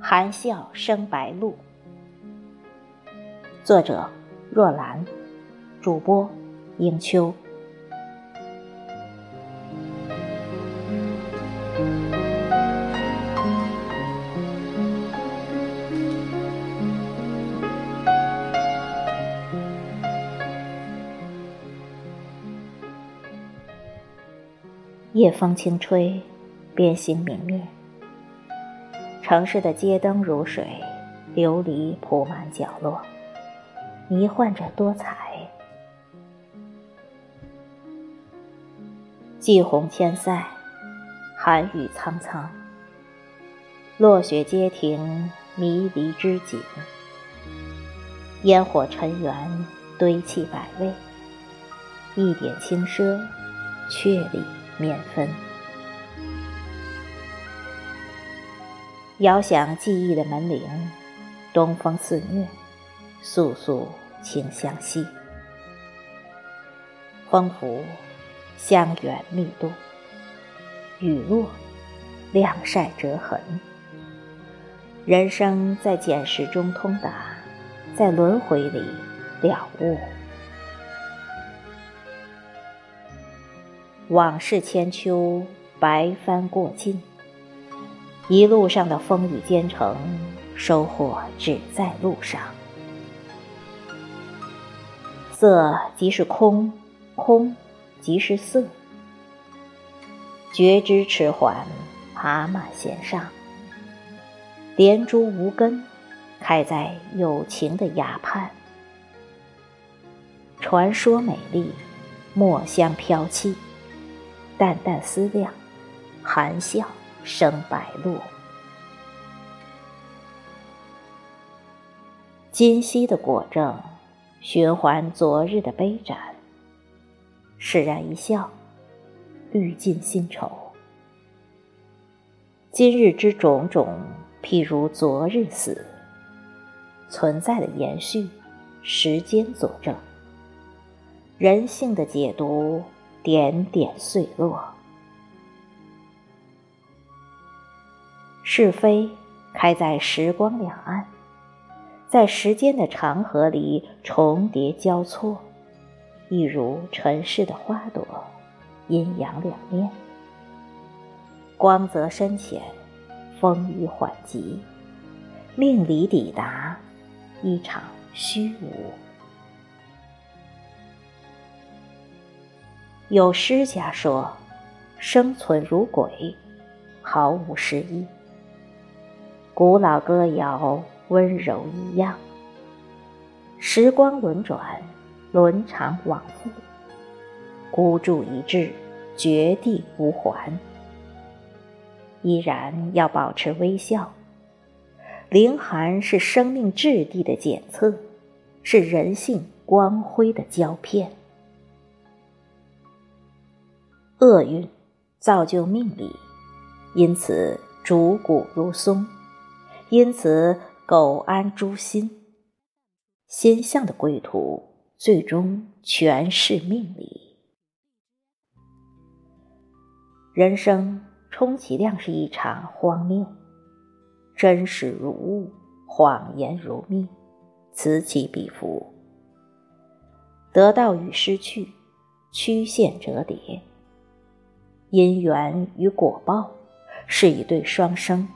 含笑生白露。作者：若兰，主播：英秋。夜风轻吹，边行明灭。城市的街灯如水，琉璃铺满角落，迷幻着多彩。季红千塞，寒雨苍苍。落雪街亭，迷离之景。烟火尘缘，堆砌百味。一点轻奢，却里面分。遥响记忆的门铃，东风肆虐，簌簌情相系。风拂，香远密度；雨落，晾晒折痕。人生在简识中通达，在轮回里了悟。往事千秋，白帆过尽。一路上的风雨兼程，收获只在路上。色即是空，空即是色。觉知迟缓，爬满弦上。莲珠无根，开在有情的崖畔。传说美丽，墨香飘气，淡淡思量，含笑。生白露，今夕的果证，循环昨日的杯盏。释然一笑，滤尽新愁。今日之种种，譬如昨日死，存在的延续，时间佐证。人性的解读，点点碎落。是非开在时光两岸，在时间的长河里重叠交错，一如尘世的花朵，阴阳两面。光泽深浅，风雨缓急，命里抵达，一场虚无。有诗家说：“生存如鬼，毫无诗意。”古老歌谣，温柔一样。时光轮转，轮常往复，孤注一掷，绝地无还。依然要保持微笑。凌寒是生命质地的检测，是人性光辉的胶片。厄运造就命理，因此主骨如松。因此，苟安诸心，心向的归途，最终全是命理。人生充其量是一场荒谬，真实如雾，谎言如蜜，此起彼伏，得到与失去，曲线折叠，因缘与果报，是一对双生。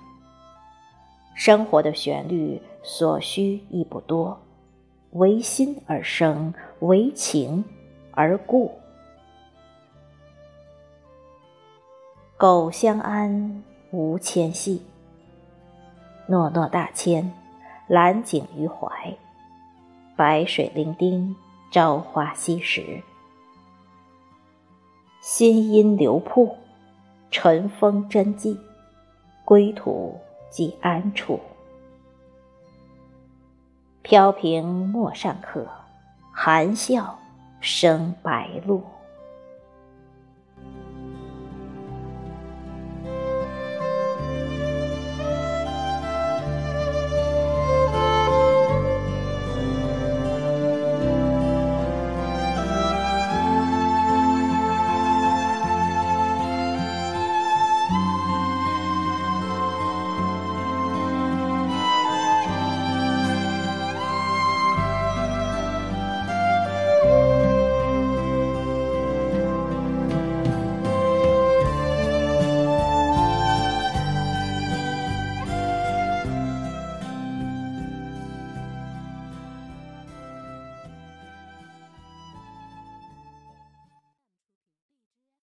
生活的旋律所需亦不多，唯心而生，唯情而故。苟相安，无牵系。诺诺大千，揽景于怀。白水伶仃，朝花夕拾。新音流瀑，晨风真迹，归途。即安处，飘萍陌上客，含笑生白露。